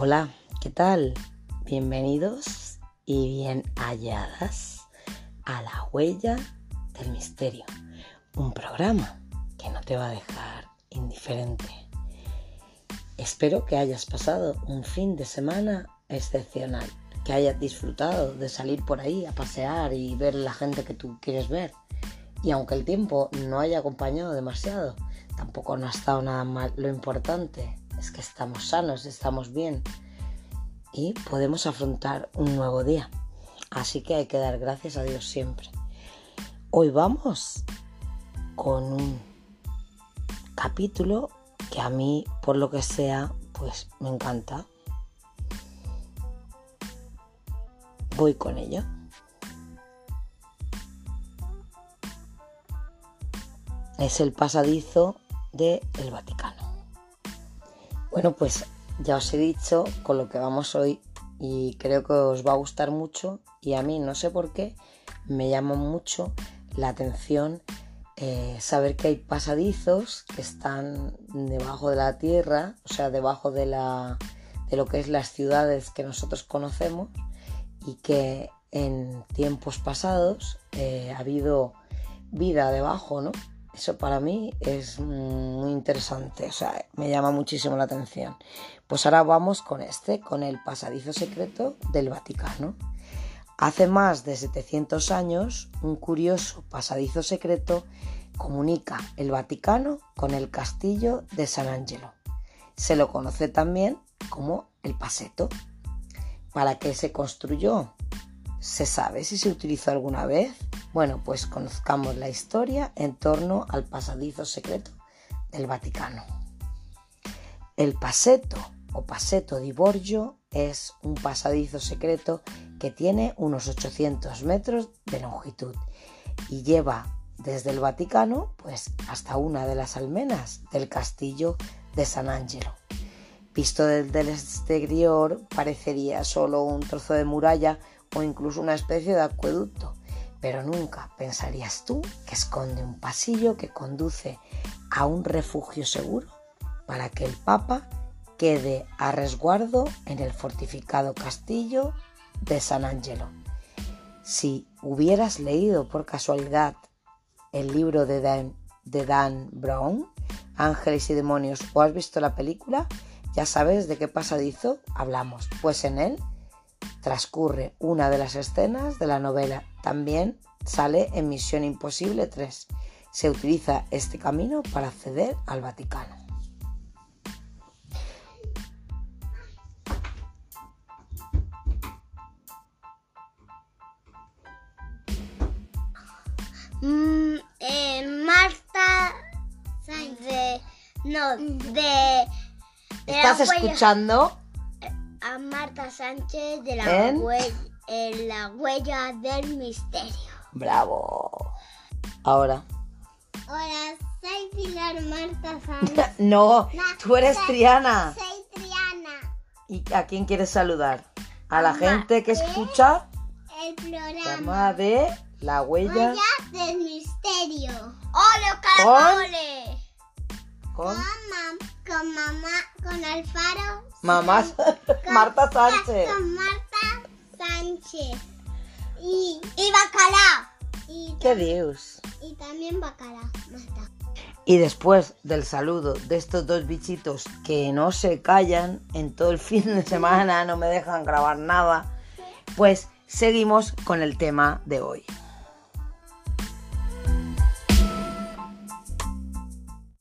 Hola, ¿qué tal? Bienvenidos y bien halladas a La Huella del Misterio, un programa que no te va a dejar indiferente. Espero que hayas pasado un fin de semana excepcional, que hayas disfrutado de salir por ahí a pasear y ver la gente que tú quieres ver. Y aunque el tiempo no haya acompañado demasiado, tampoco no ha estado nada mal. Lo importante es que estamos sanos, estamos bien y podemos afrontar un nuevo día. Así que hay que dar gracias a Dios siempre. Hoy vamos con un capítulo que a mí, por lo que sea, pues me encanta. Voy con ello. Es el pasadizo del el Vaticano. Bueno, pues ya os he dicho con lo que vamos hoy y creo que os va a gustar mucho y a mí no sé por qué me llama mucho la atención eh, saber que hay pasadizos que están debajo de la tierra, o sea, debajo de, la, de lo que es las ciudades que nosotros conocemos y que en tiempos pasados eh, ha habido vida debajo, ¿no? Eso para mí es muy interesante, o sea, me llama muchísimo la atención. Pues ahora vamos con este, con el pasadizo secreto del Vaticano. Hace más de 700 años, un curioso pasadizo secreto comunica el Vaticano con el castillo de San Angelo. Se lo conoce también como el Paseto. ¿Para qué se construyó? ¿Se sabe si se utilizó alguna vez? Bueno, pues conozcamos la historia en torno al pasadizo secreto del Vaticano. El Paseto o Paseto di Borgio es un pasadizo secreto que tiene unos 800 metros de longitud y lleva desde el Vaticano pues hasta una de las almenas del castillo de San Angelo. Visto desde el exterior parecería solo un trozo de muralla o incluso una especie de acueducto, pero nunca pensarías tú que esconde un pasillo que conduce a un refugio seguro para que el Papa quede a resguardo en el fortificado castillo de San Angelo. Si hubieras leído por casualidad el libro de Dan, de Dan Brown, Ángeles y Demonios, o has visto la película, ya sabes de qué pasadizo hablamos, pues en él transcurre una de las escenas de la novela. También sale en Misión Imposible 3. Se utiliza este camino para acceder al Vaticano. Mm, eh, Marta de no de, de ¿Estás escuchando? A Marta Sánchez de la, ¿En? hue- en la huella del misterio. Bravo. Ahora. Hola, soy Pilar Marta Sánchez. No, tú eres Triana. soy Triana. ¿Y a quién quieres saludar? A la Mamá, gente que ¿eh? escucha El programa de la huella Huella del misterio. ¡Hola, Con- Carole! con Mamá, con mamá, con Alfaro. mamá con- Marta Sánchez. Con Marta Sánchez. Y, y bacalao. Y, ¿Qué dios? y también bacalao. Marta. Y después del saludo de estos dos bichitos que no se callan en todo el fin de semana, no me dejan grabar nada, pues seguimos con el tema de hoy.